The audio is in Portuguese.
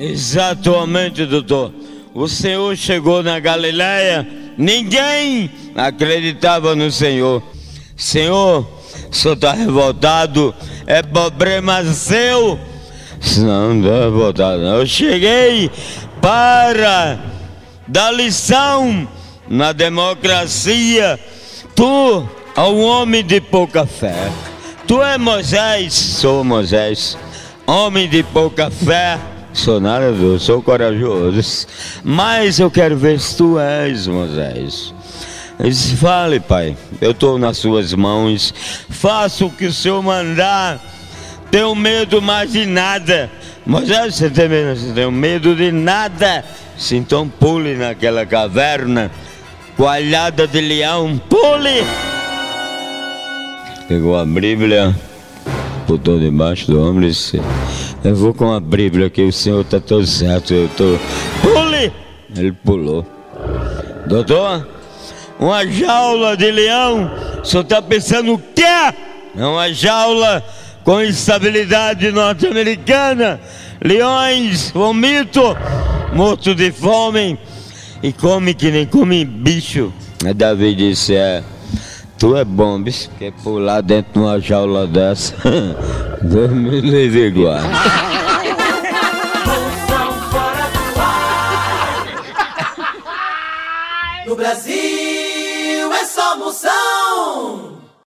Exatamente, doutor. O Senhor chegou na Galileia, ninguém acreditava no Senhor. Senhor, o senhor está revoltado, é problema seu. Não, não estou revoltado, não. Eu cheguei para dar lição na democracia. Tu é um homem de pouca fé. Tu é Moisés, sou Moisés. Homem de pouca fé, sou nada, eu sou corajoso. Mas eu quero ver se tu és Moisés. Ele disse, fale, pai, eu estou nas suas mãos, faça o que o senhor mandar, tenho medo mais de nada. Moisés, você tem medo? Você tem medo de nada? Então pule naquela caverna, coalhada de leão, pule! Pegou a Bíblia, botou debaixo do ombro eu vou com a Bíblia que o senhor está todo certo, eu estou... Pule! Ele pulou. Doutor, uma jaula de leão, o senhor está pensando o quê? É uma jaula com estabilidade norte-americana, leões, vomito, morto de fome e come que nem come bicho. Davi disse, é, tu é bom, bicho, quer pular dentro de uma jaula dessa, Deus me livre igual. No Brasil é só moção.